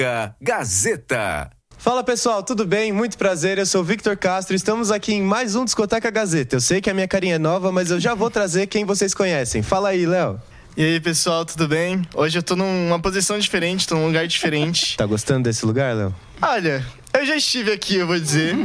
Discoteca Gazeta. Fala pessoal, tudo bem? Muito prazer, eu sou o Victor Castro. Estamos aqui em mais um Discoteca Gazeta. Eu sei que a minha carinha é nova, mas eu já vou trazer quem vocês conhecem. Fala aí, Léo. E aí, pessoal, tudo bem? Hoje eu tô numa posição diferente, tô num lugar diferente. Tá gostando desse lugar, Léo? Olha, eu já estive aqui, eu vou dizer.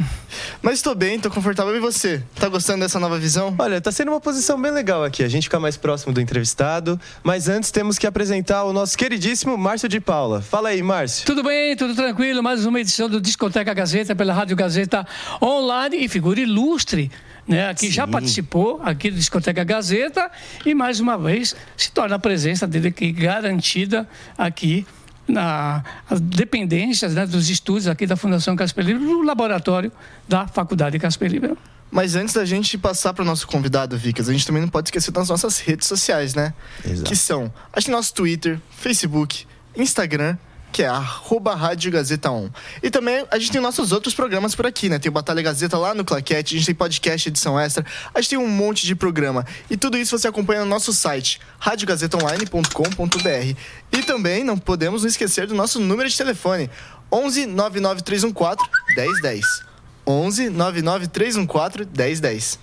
Mas tô bem, tô confortável. E você? Tá gostando dessa nova visão? Olha, tá sendo uma posição bem legal aqui. A gente fica mais próximo do entrevistado. Mas antes temos que apresentar o nosso queridíssimo Márcio de Paula. Fala aí, Márcio. Tudo bem, tudo tranquilo. Mais uma edição do Discoteca Gazeta pela Rádio Gazeta Online e figura ilustre. Né, aqui já participou aqui do Discoteca Gazeta e mais uma vez se torna a presença dele aqui garantida aqui na dependências né, dos estudos aqui da Fundação Casper Libero, no laboratório da Faculdade Casper Libero. Mas antes da gente passar para o nosso convidado, Vicas, a gente também não pode esquecer das nossas redes sociais, né? Exato. Que são, a gente tem nosso Twitter, Facebook, Instagram, que é arroba Rádio Gazeta 1. E também a gente tem nossos outros programas por aqui, né? Tem o Batalha Gazeta lá no Claquete, a gente tem podcast, edição extra, a gente tem um monte de programa. E tudo isso você acompanha no nosso site, radiogazetaonline.com.br. E também não podemos esquecer do nosso número de telefone, 11 99314 1010. 11 99314 1010.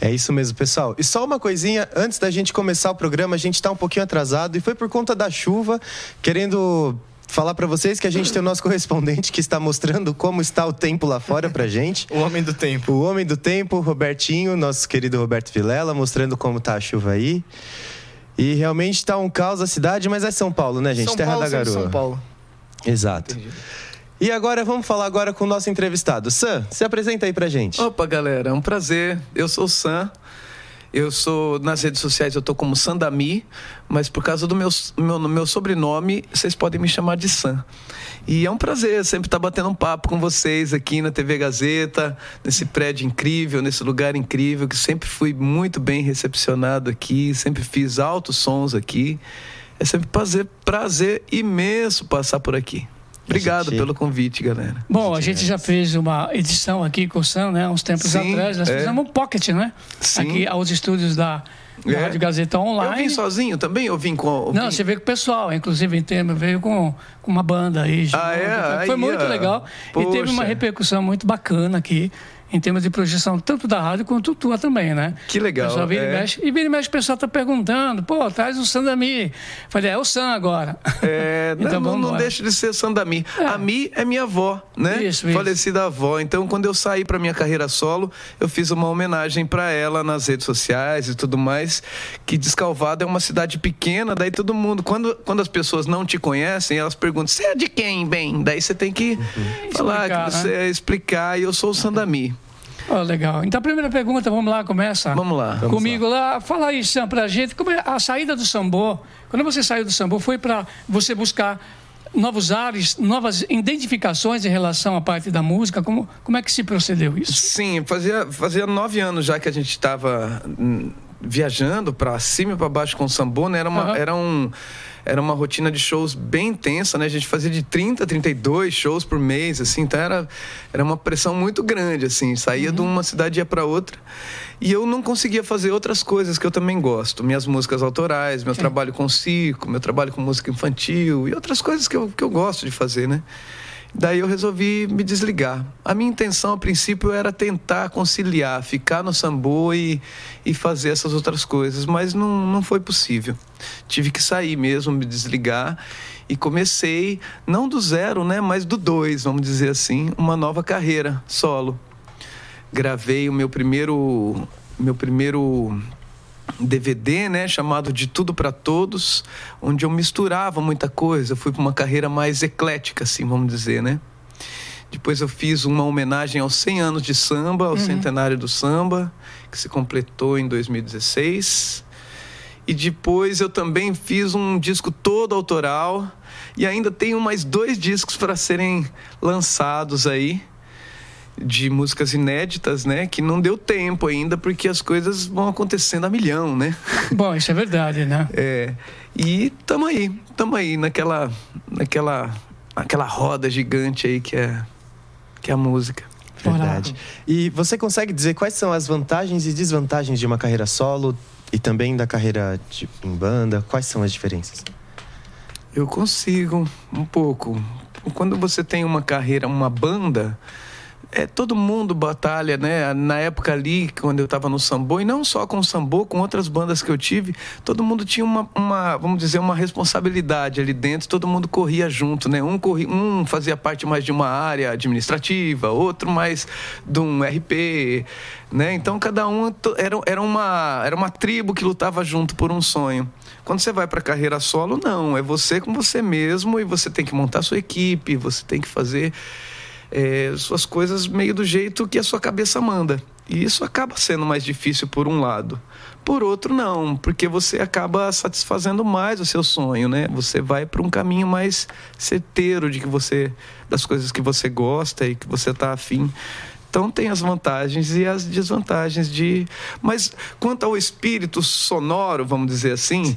É isso mesmo, pessoal. E só uma coisinha, antes da gente começar o programa, a gente está um pouquinho atrasado e foi por conta da chuva, querendo falar para vocês que a gente tem o nosso correspondente que está mostrando como está o tempo lá fora pra gente. O homem do tempo. O homem do tempo, Robertinho, nosso querido Roberto Vilela, mostrando como tá a chuva aí. E realmente está um caos a cidade, mas é São Paulo, né, gente? São Terra Paulo, da Garoa. São Paulo. Exato. E agora vamos falar agora com o nosso entrevistado. Sam, se apresenta aí pra gente. Opa, galera, é um prazer. Eu sou o Sam. Eu sou nas redes sociais eu tô como Sandami, mas por causa do meu, meu, meu sobrenome, vocês podem me chamar de Sam. E é um prazer sempre estar batendo um papo com vocês aqui na TV Gazeta, nesse prédio incrível, nesse lugar incrível, que sempre fui muito bem recepcionado aqui, sempre fiz altos sons aqui. É sempre prazer, prazer imenso passar por aqui. Obrigado gente- pelo convite, galera. Bom, a gente já fez uma edição aqui com o Sam, né? Uns tempos Sim, atrás. Nós é. fizemos um pocket, né? Sim. Aqui aos estúdios da, da É. Rádio Gazeta Eu Online. vim sozinho também? Eu vim com. Não, vim- você veio com o pessoal, inclusive em termos, veio com, com uma banda aí. junto. Ah, é? Foi Aí, muito ó. legal. E teve uma Poxa. repercussão muito bacana aqui, em termos de projeção, tanto da rádio quanto tua também, né? Que legal, pessoal vira e é. mexe. E vira e mexe, o pessoal tá perguntando, pô, traz o Sandami. Falei, é o Sam agora. É, Então não, não, deixa de ser Sandami. A Mi é minha avó, né? Isso, isso. Falecida avó. Então, quando eu saí para minha carreira solo, eu fiz uma homenagem para ela nas redes sociais e tudo mais. Que Descalvado é uma cidade pequena, daí todo mundo, quando, quando as pessoas não te conhecem, elas perguntam: você é de quem, bem? Daí você tem que falar Explicar, que você né? é explicar. E eu sou o Sandami. Ó, legal. Então, a primeira pergunta, vamos lá, começa. Vamos lá. Comigo lá. Fala aí, Sam, pra gente, como é a saída do sambô? Quando você saiu do sambô, foi para você buscar novos ares, novas identificações em relação à parte da música? Como, como é que se procedeu isso? Sim, fazia, fazia nove anos já que a gente estava viajando para cima e para baixo com o sambô, né? Era uma, Aham. era, um, era uma rotina de shows bem intensa, né? A gente fazia de 30, 32 shows por mês, assim, então era, era uma pressão muito grande, assim. Saía de uma cidade e ia para outra. E eu não conseguia fazer outras coisas que eu também gosto. Minhas músicas autorais, meu trabalho com circo, meu trabalho com música infantil e outras coisas que eu, que eu gosto de fazer, né? Daí eu resolvi me desligar. A minha intenção, a princípio, era tentar conciliar, ficar no sambô e, e fazer essas outras coisas, mas não, não foi possível. Tive que sair mesmo, me desligar e comecei, não do zero, né, mas do dois, vamos dizer assim, uma nova carreira solo. Gravei o meu primeiro, meu primeiro DVD, né, chamado De Tudo para Todos, onde eu misturava muita coisa, fui para uma carreira mais eclética, assim, vamos dizer, né? Depois eu fiz uma homenagem aos 100 anos de samba, ao centenário do samba, que se completou em 2016. E depois eu também fiz um disco todo autoral e ainda tenho mais dois discos para serem lançados aí de músicas inéditas, né? Que não deu tempo ainda porque as coisas vão acontecendo a milhão, né? Bom, isso é verdade, né? É, e tamo aí, tamo aí naquela, naquela, naquela roda gigante aí que é, que é a música. Verdade. E você consegue dizer quais são as vantagens e desvantagens de uma carreira solo e também da carreira de- em banda? Quais são as diferenças? Eu consigo, um pouco. Quando você tem uma carreira, uma banda, é, todo mundo batalha, né? Na época ali, quando eu estava no Sambô, e não só com o Sambô, com outras bandas que eu tive, todo mundo tinha uma, uma, vamos dizer, uma responsabilidade ali dentro, todo mundo corria junto, né? Um, corria, um fazia parte mais de uma área administrativa, outro mais de um RP, né? Então cada um era, era, uma, era uma tribo que lutava junto por um sonho. Quando você vai para carreira solo, não, é você com você mesmo e você tem que montar sua equipe, você tem que fazer é, suas coisas meio do jeito que a sua cabeça manda. E isso acaba sendo mais difícil por um lado. Por outro, não, porque você acaba satisfazendo mais o seu sonho, né? Você vai para um caminho mais certeiro de que você das coisas que você gosta e que você está afim. Então tem as vantagens e as desvantagens de. Mas quanto ao espírito sonoro, vamos dizer assim,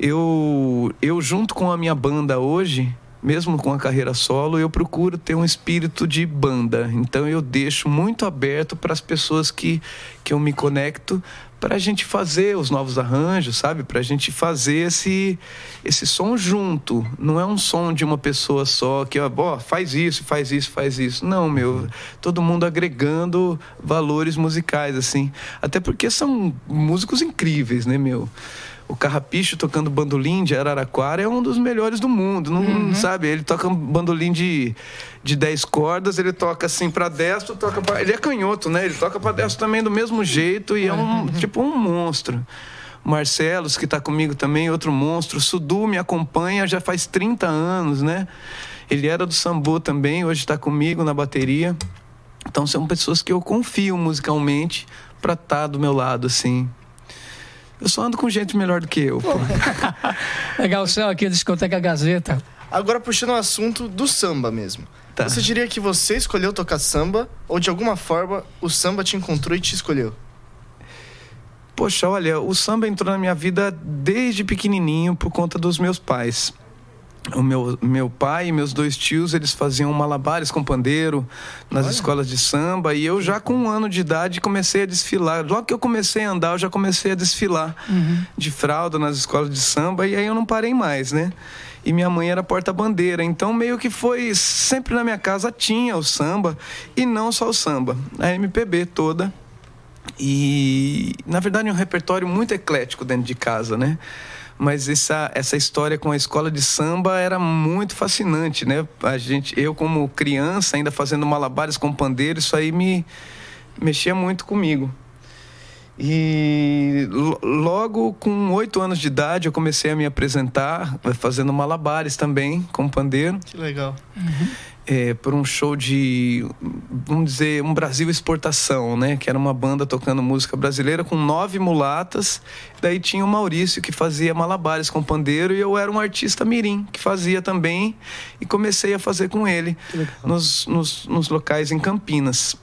eu eu junto com a minha banda hoje, mesmo com a carreira solo, eu procuro ter um espírito de banda. Então eu deixo muito aberto para as pessoas que, que eu me conecto para a gente fazer os novos arranjos, sabe? Para a gente fazer esse, esse som junto. Não é um som de uma pessoa só que, ó, faz isso, faz isso, faz isso. Não, meu. Todo mundo agregando valores musicais, assim. Até porque são músicos incríveis, né, meu? O Carrapicho tocando bandolim de Araraquara é um dos melhores do mundo. Não uhum. sabe? Ele toca um bandolim de, de 10 cordas, ele toca assim para destro, toca pra... ele é canhoto, né? Ele toca para destro também do mesmo jeito e é um uhum. tipo um monstro. Marcelos, que está comigo também, outro monstro. Sudu me acompanha já faz 30 anos, né? Ele era do Sambo também, hoje está comigo na bateria. Então são pessoas que eu confio musicalmente para estar tá do meu lado, assim. Eu só ando com gente melhor do que eu. Legal, o céu aqui, discoteca Gazeta. Agora puxando o assunto do samba mesmo. Tá. Você diria que você escolheu tocar samba ou de alguma forma o samba te encontrou e te escolheu? Poxa, olha, o samba entrou na minha vida desde pequenininho por conta dos meus pais o meu, meu pai e meus dois tios, eles faziam malabares com pandeiro nas Olha. escolas de samba. E eu já com um ano de idade comecei a desfilar. Logo que eu comecei a andar, eu já comecei a desfilar uhum. de fralda nas escolas de samba. E aí eu não parei mais, né? E minha mãe era porta-bandeira. Então meio que foi... Sempre na minha casa tinha o samba. E não só o samba. A MPB toda. E, na verdade, um repertório muito eclético dentro de casa, né? Mas essa, essa história com a escola de samba era muito fascinante, né? A gente, eu como criança, ainda fazendo malabares com pandeiro, isso aí me mexia muito comigo. E logo com oito anos de idade eu comecei a me apresentar, fazendo malabares também com pandeiro. Que legal. Uhum é, por um show de, vamos dizer, um Brasil Exportação, né? Que era uma banda tocando música brasileira com nove mulatas. Daí tinha o Maurício que fazia malabares com pandeiro e eu era um artista mirim que fazia também e comecei a fazer com ele nos, nos, nos locais em Campinas.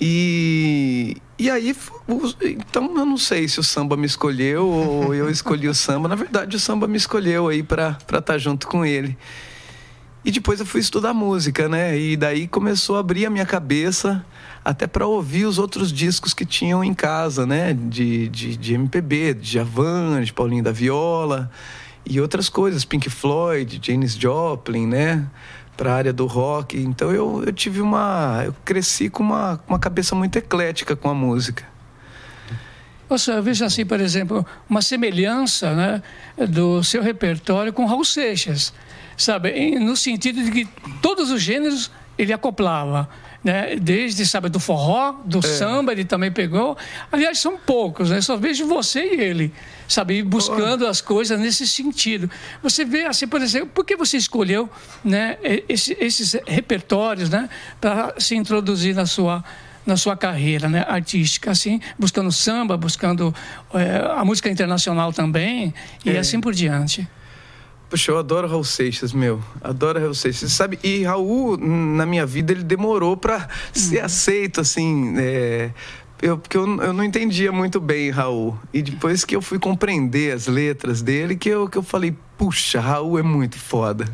E, e aí, então eu não sei se o samba me escolheu ou eu escolhi o samba. Na verdade, o samba me escolheu aí para estar tá junto com ele. E depois eu fui estudar música, né? E daí começou a abrir a minha cabeça até para ouvir os outros discos que tinham em casa, né? De, de, de MPB, de Javan, de Paulinho da Viola e outras coisas, Pink Floyd, Janis Joplin, né? Para a área do rock. Então eu, eu tive uma. Eu cresci com uma, uma cabeça muito eclética com a música. Eu vejo assim, por exemplo, uma semelhança né, do seu repertório com Raul Seixas sabe? No sentido de que todos os gêneros ele acoplava. Né? Desde, sabe, do forró, do é. samba, ele também pegou. Aliás, são poucos, né? Só vejo você e ele, sabe, buscando oh. as coisas nesse sentido. Você vê, assim, por exemplo, por que você escolheu né, esse, esses repertórios, né, para se introduzir na sua na sua carreira né, artística, assim, buscando samba, buscando é, a música internacional também, e é. assim por diante. Puxa, eu adoro Raul Seixas, meu. Adoro Raul Seixas. Sabe, e Raul, na minha vida, ele demorou para uhum. ser aceito, assim. É, eu, porque eu, eu não entendia muito bem Raul. E depois que eu fui compreender as letras dele, que eu, que eu falei, puxa, Raul é muito foda.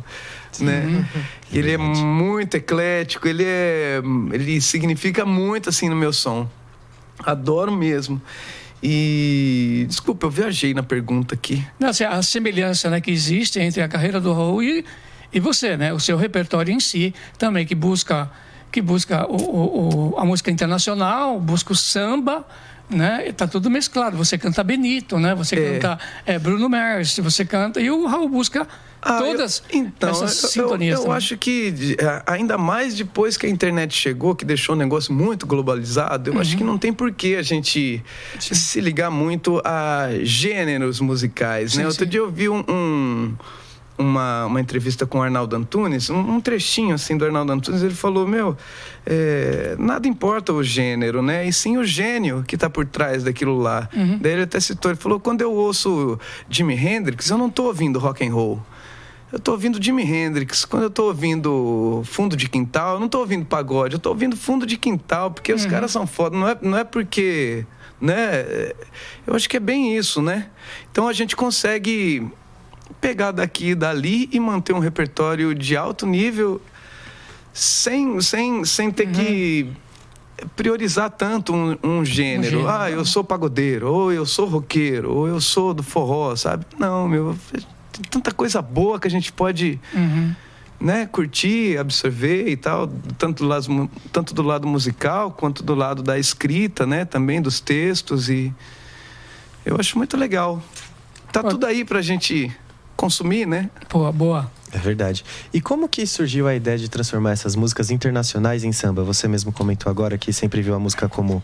Né? É ele é muito eclético, ele é. Ele significa muito assim no meu som. Adoro mesmo. E. Desculpa, eu viajei na pergunta aqui. Não, assim, a semelhança né, que existe entre a carreira do Raul e, e você, né? O seu repertório em si também, que busca, que busca o, o, o a música internacional, busca o samba, né? Tá tudo mesclado. Você canta Benito, né? Você É. canta é, Bruno Mars, você canta e o Raul busca Ah, todas eu- então, essas eu- sintonias. Eu, eu também. acho que a- ainda mais depois que a internet chegou, que deixou o negócio muito globalizado, eu Uhum. acho que não tem por que a gente se ligar muito a gêneros musicais, né? Sim, Outro sim. dia eu vi um- um- uma, uma entrevista com o Arnaldo Antunes, um, um trechinho assim do Arnaldo Antunes, ele falou, meu, é, nada importa o gênero, né? E sim o gênio que está por trás daquilo lá. Uhum. Daí ele até citou, ele falou, quando eu ouço Jimi Hendrix, eu não estou ouvindo rock and roll. Eu tô ouvindo Jimi Hendrix. Quando eu tô ouvindo fundo de quintal, eu não tô ouvindo pagode, eu tô ouvindo fundo de quintal, porque os caras são foda. Não é, não é porque. Né? Eu acho que é bem isso, né? Então a gente consegue pegar daqui e dali e manter um repertório de alto nível sem, sem, sem ter que priorizar tanto um, um gênero. gênero. Ah, eu sou pagodeiro, ou eu sou roqueiro, ou eu sou do forró, sabe? Não, meu, tem tanta coisa boa que a gente pode Uhum. né, curtir, absorver e tal, tanto do, lado, tanto do lado musical quanto do lado da escrita, né, também dos textos e eu acho muito legal. Tá Pô. tudo aí pra gente consumir, né? Boa, boa. É verdade. E como que surgiu a ideia de transformar essas músicas internacionais em samba? Você mesmo comentou agora que sempre viu a música como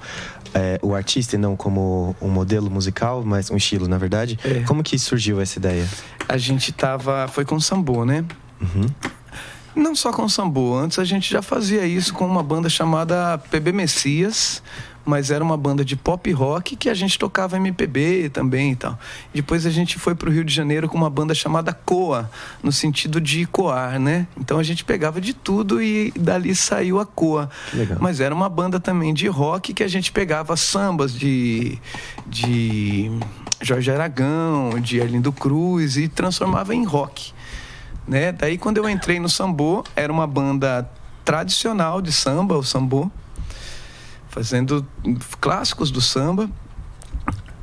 é, o artista e não como um modelo musical, mas um estilo, na verdade. É. Como que surgiu essa ideia? A gente tava, foi com sambô, né? Uhum. Não só com sambô, antes a gente já fazia isso com uma banda chamada PB Messias, mas era uma banda de pop rock que a gente tocava MPB também e tal. Depois a gente foi para o Rio de Janeiro com uma banda chamada Coa, no sentido de coar, né? Então a gente pegava de tudo e dali saiu a Coa. Mas era uma banda também de rock que a gente pegava sambas de, de Jorge Aragão, de Arlindo Cruz e transformava em rock né? Daí quando eu entrei no sambô, era uma banda tradicional de samba, o sambô, fazendo clássicos do samba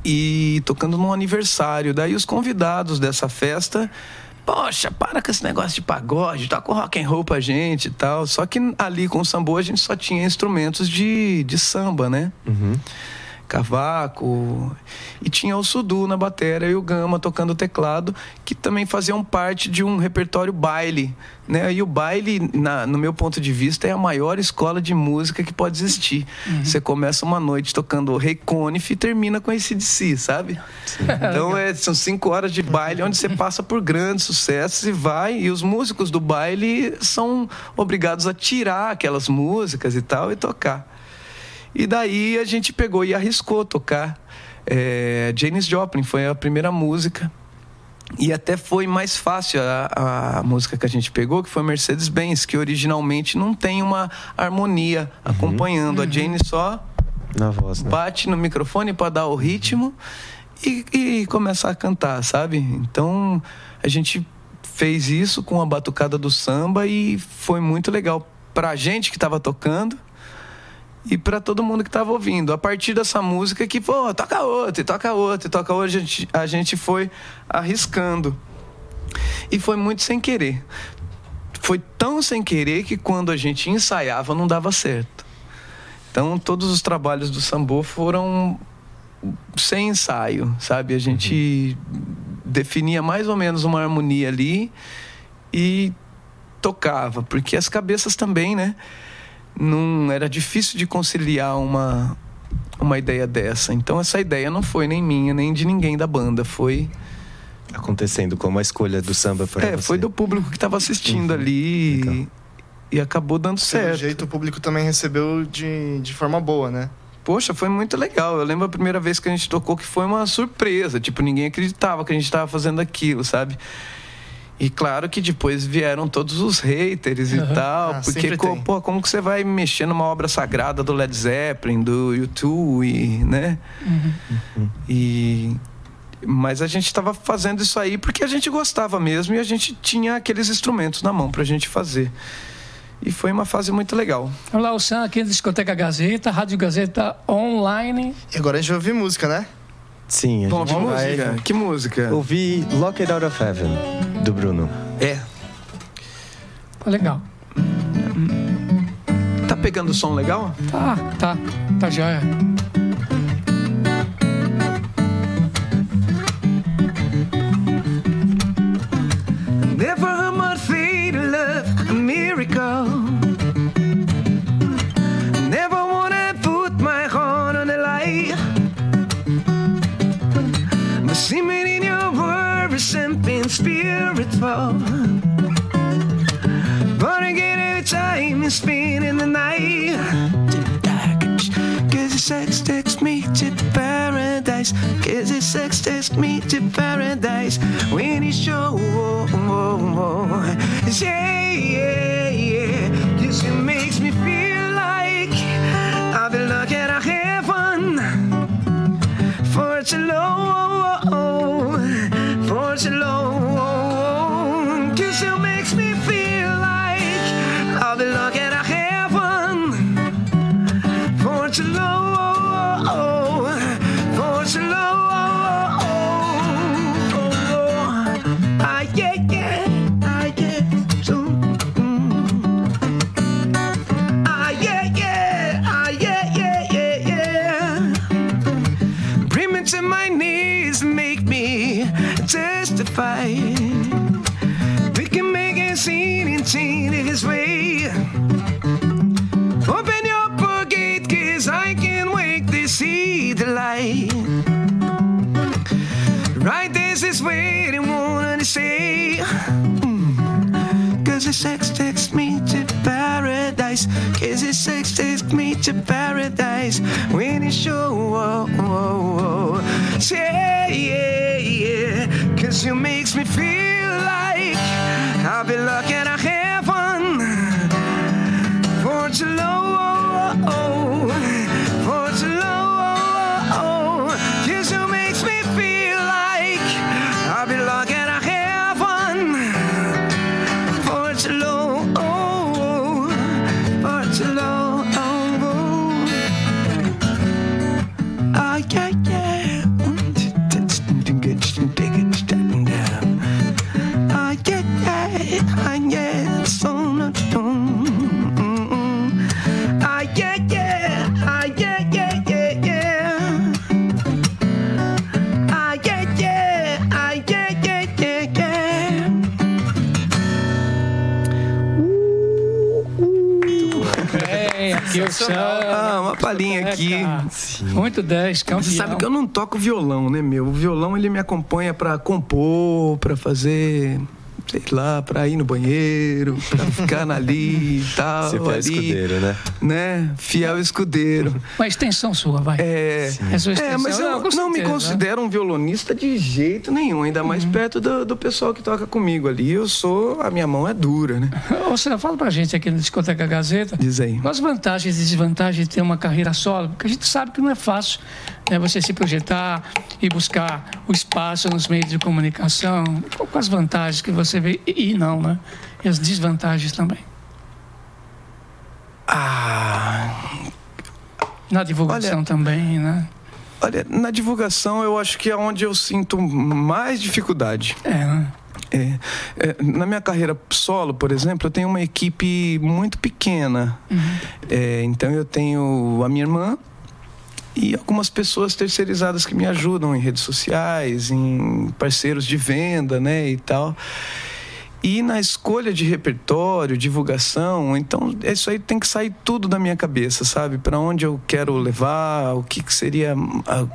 e tocando num aniversário. Daí os convidados dessa festa, poxa, para com esse negócio de pagode, toca o rock and roll pra gente e tal. Só que ali com o sambô a gente só tinha instrumentos de, de samba, né? Uhum. Cavaco e tinha o Sudu na bateria e o Gama tocando teclado que também faziam parte de um repertório baile né? E o baile na- no meu ponto de vista é a maior escola de música que pode existir. Você começa uma noite tocando o Rei Conif e termina com esse de si sabe? Então é, são cinco horas de baile onde você passa por grandes sucessos e vai e os músicos do baile são obrigados a tirar aquelas músicas e tal e tocar e daí a gente pegou e arriscou tocar. É, Janis Joplin foi a primeira música. E até foi mais fácil a, a música que a gente pegou, que foi Mercedes-Benz, que originalmente não tem uma harmonia acompanhando. A Jane só Na voz, né? bate no microfone para dar o ritmo e, e começar a cantar, sabe? Então a gente fez isso com a batucada do samba e foi muito legal pra gente que estava tocando e para todo mundo que estava ouvindo. A partir dessa música que, pô, toca outra, e toca outra, e toca outra, a gente, a gente foi arriscando. E foi muito sem querer. Foi tão sem querer que quando a gente ensaiava não dava certo. Então todos os trabalhos do Sambô foram sem ensaio, sabe? A gente definia mais ou menos uma harmonia ali e tocava, porque as cabeças também, né? Não era difícil de conciliar uma uma ideia dessa. Então essa ideia não foi nem minha, nem de ninguém da banda, foi Acontecendo como a escolha do samba para é, você. foi do público que estava assistindo Uhum. ali Legal. e, e acabou dando Pelo certo. jeito, o público também recebeu de, de forma boa, né? Poxa, foi muito legal. Eu lembro a primeira vez que a gente tocou que foi uma surpresa. Tipo, ninguém acreditava que a gente estava fazendo aquilo, sabe? E claro que depois vieram todos os haters e Aham. tal. Ah, porque, co- pô, como que você vai mexer numa obra sagrada do Led Zeppelin, do U2 e, né? E... Mas a gente estava fazendo isso aí porque a gente gostava mesmo e a gente tinha aqueles instrumentos na mão pra gente fazer. E foi uma fase muito legal. Vamos lá, o Sam aqui da Discoteca Gazeta, Rádio Gazeta Online. E agora a gente vai ouvir música, né? Sim, a Bom, gente que vai música? Que música? ouvir Locked Out of Heaven, do Bruno. É. Tá legal. Tá pegando o som legal? Tá, tá. Tá joia. Muito 10, campeão. Você sabe que eu não toco violão, né, meu? O violão ele me acompanha pra compor, pra fazer, sei lá, pra ir no banheiro, pra ficar ali e tal. Você ali, escudeiro, né? Né? Fiel escudeiro. Uma extensão sua, vai. É, É sua é, extensão. mas eu com não me certeza, né? considero um violonista de jeito nenhum, ainda mais Uhum. perto do, do pessoal que toca comigo ali. Eu sou, a minha mão é dura, né? Ô, Cida, fala pra gente aqui no Discoteca Gazeta. Diz aí. Quais vantagens e desvantagens de ter uma carreira solo? Porque a gente sabe que não é fácil né, você se projetar e buscar o espaço nos meios de comunicação. Quais as vantagens que você vê e não, né? E as desvantagens também. Ah, Na divulgação Olha- também, né? olha, na divulgação eu acho que é onde eu sinto mais dificuldade. É, né? É, é, na minha carreira solo, por exemplo, eu tenho uma equipe muito pequena. É, então eu tenho a minha irmã e algumas pessoas terceirizadas que me ajudam em redes sociais, em parceiros de venda, né, e tal. E na escolha de repertório, divulgação, então isso aí tem que sair tudo da minha cabeça, sabe? Para onde eu quero levar, o que, que seria,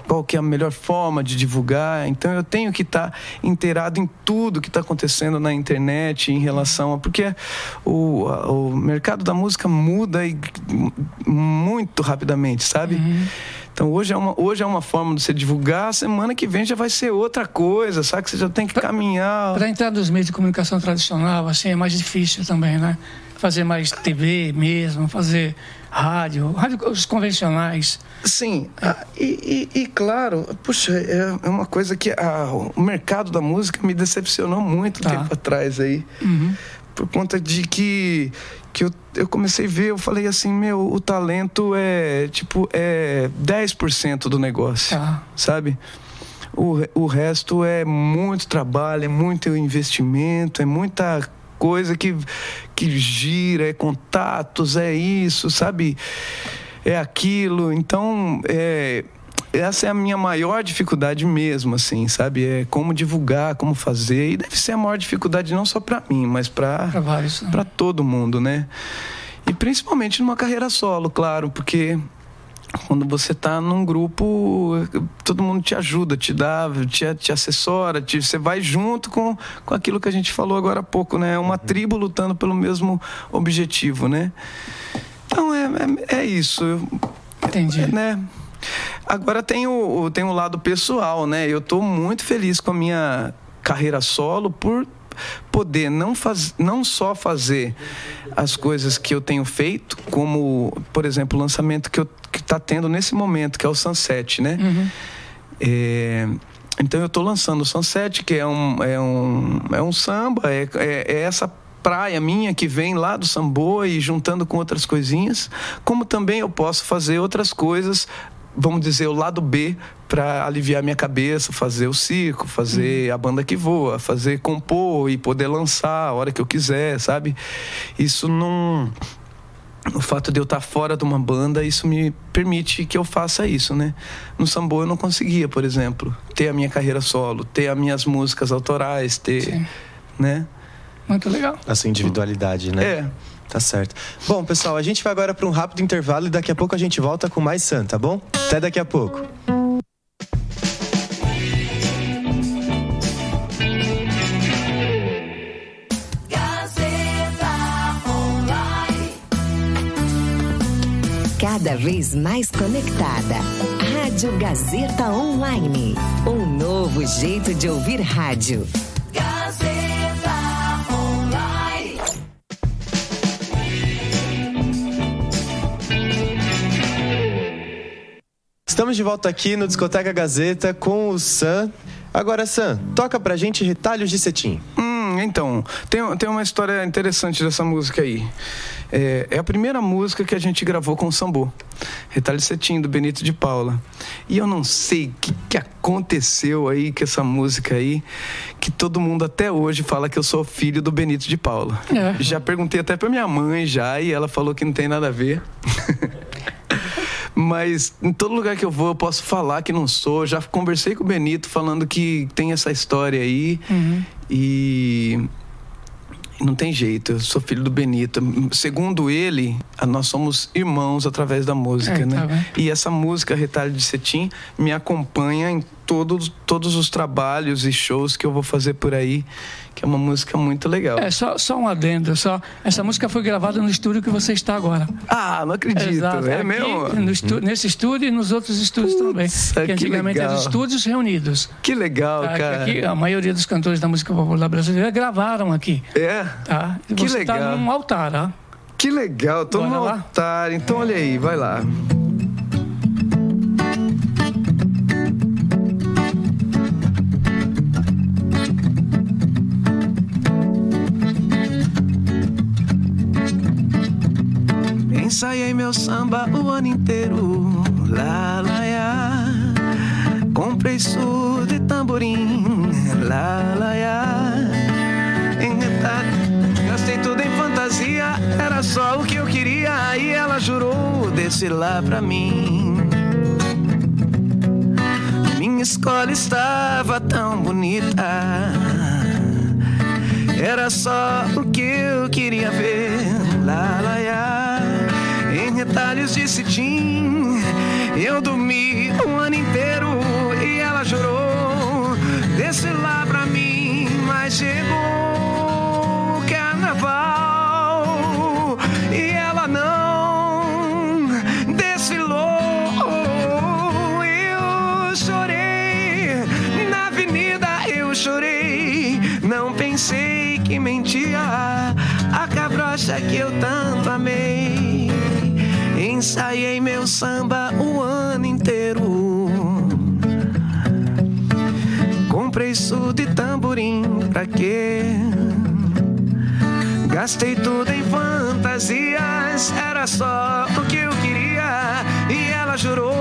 qual que é a melhor forma de divulgar. Então eu tenho que estar inteirado em tudo que está acontecendo na internet em relação a porque o, a- o mercado da música muda e muito rapidamente, sabe? Então hoje é, uma, hoje é uma forma de você divulgar, semana que vem já vai ser outra coisa, sabe? Que você já tem que caminhar. Para entrar nos meios de comunicação tradicional, assim, é mais difícil também, né? Fazer mais TV mesmo, fazer rádio, rádio os convencionais. Sim, ah, e, e- e, claro, puxa, é é uma coisa que ah, o mercado da música me decepcionou muito Tá. tempo atrás aí. Por conta de que, que eu, eu comecei a ver, eu falei assim, meu, o talento é tipo, é 10% do negócio, Tá. sabe? O, o resto é muito trabalho, é muito investimento, é muita coisa que, que gira, é contatos, é isso, sabe? É aquilo. Então, é, essa é a minha maior dificuldade mesmo, assim, sabe? É como divulgar, como fazer. E deve ser a maior dificuldade não só para mim, mas para para todo mundo, né? E principalmente numa carreira solo, claro, porque quando você está num grupo, todo mundo te ajuda, te dá, te, te assessora, te, você vai junto com, com aquilo que a gente falou agora há pouco, né? Uma tribo lutando pelo mesmo objetivo, né? Então é, é, é isso. Entendi. Né? Agora tem o, tem o lado pessoal, né? Eu estou muito feliz com a minha carreira solo por poder não, faz, não só fazer as coisas que eu tenho feito, como, por exemplo, o lançamento que está tendo nesse momento, que é o Sunset, né? Uhum. É, então eu estou lançando o Sunset, que é um, é um, é um samba, é, é, é essa praia minha que vem lá do sambô e juntando com outras coisinhas, como também eu posso fazer outras coisas vamos dizer, o lado B para aliviar minha cabeça, fazer o circo, fazer uhum. a banda que voa, fazer compor e poder lançar a hora que eu quiser, sabe? Isso não. O fato de eu estar fora de uma banda, isso me permite que eu faça isso, né? No sambô eu não conseguia, por exemplo, ter a minha carreira solo, ter as minhas músicas autorais, ter, Sim. né? Muito legal. A sua individualidade, né? É. Tá certo. Bom, pessoal, a gente vai agora para um rápido intervalo e daqui a pouco a gente volta com mais Sam, tá bom? Até daqui a pouco. Cada vez mais conectada. Rádio Gazeta Online. Um novo jeito de ouvir rádio. Estamos de volta aqui no Discoteca Gazeta com o Sam. Agora, Sam, toca pra gente Retalhos de Cetim. Hum, então, tem, tem uma história interessante dessa música aí. É, é, a primeira música que a gente gravou com o Sambô. Retalho de Cetim, do Benito de Paula. E eu não sei o que, que aconteceu aí com essa música aí, que todo mundo até hoje fala que eu sou filho do Benito de Paula. É. Já perguntei até pra minha mãe já, e ela falou que não tem nada a ver. Mas em todo lugar que eu vou, eu posso falar que não sou. Já conversei com o Benito falando que tem essa história aí. Uhum. E não tem jeito, eu sou filho do Benito. Segundo ele, nós somos irmãos através da música, é, né? Tá e essa música, Retalho de Cetim, me acompanha em todos, todos os trabalhos e shows que eu vou fazer por aí que é uma música muito legal. É, só, só um adendo, só. Essa música foi gravada no estúdio que você está agora. Ah, não acredito. Exato. É Aqui, mesmo? Estú, nesse estúdio e nos outros estúdios Putz, também. Que antigamente eram estúdios reunidos. Que legal, tá? cara. Aqui, a maioria dos cantores da música popular brasileira gravaram aqui. É? Tá? que você tá legal. Tá num altar. Que legal, tô Bora no lá? altar. Então olha aí, vai lá. Ensaiei meu samba o ano inteiro. Lá, lá, ya. Comprei surdo e tamborim. Lá, lá, ya. Gastei tudo em fantasia. Era só o que eu queria. E ela jurou descer lá pra mim. Minha escola estava tão bonita. Era só o que eu queria ver. Lá, lá, ya detalhes de cetim. Eu dormi um ano inteiro e ela jurou desce lá pra mim, mas chegou o carnaval e ela não desfilou. Eu chorei na avenida, eu chorei, não pensei que mentia a cabrocha que eu tanto ensaiei meu samba o ano inteiro. Comprei surdo e tamborim, pra quê? Gastei tudo em fantasias, era só o que eu queria. E ela jurou,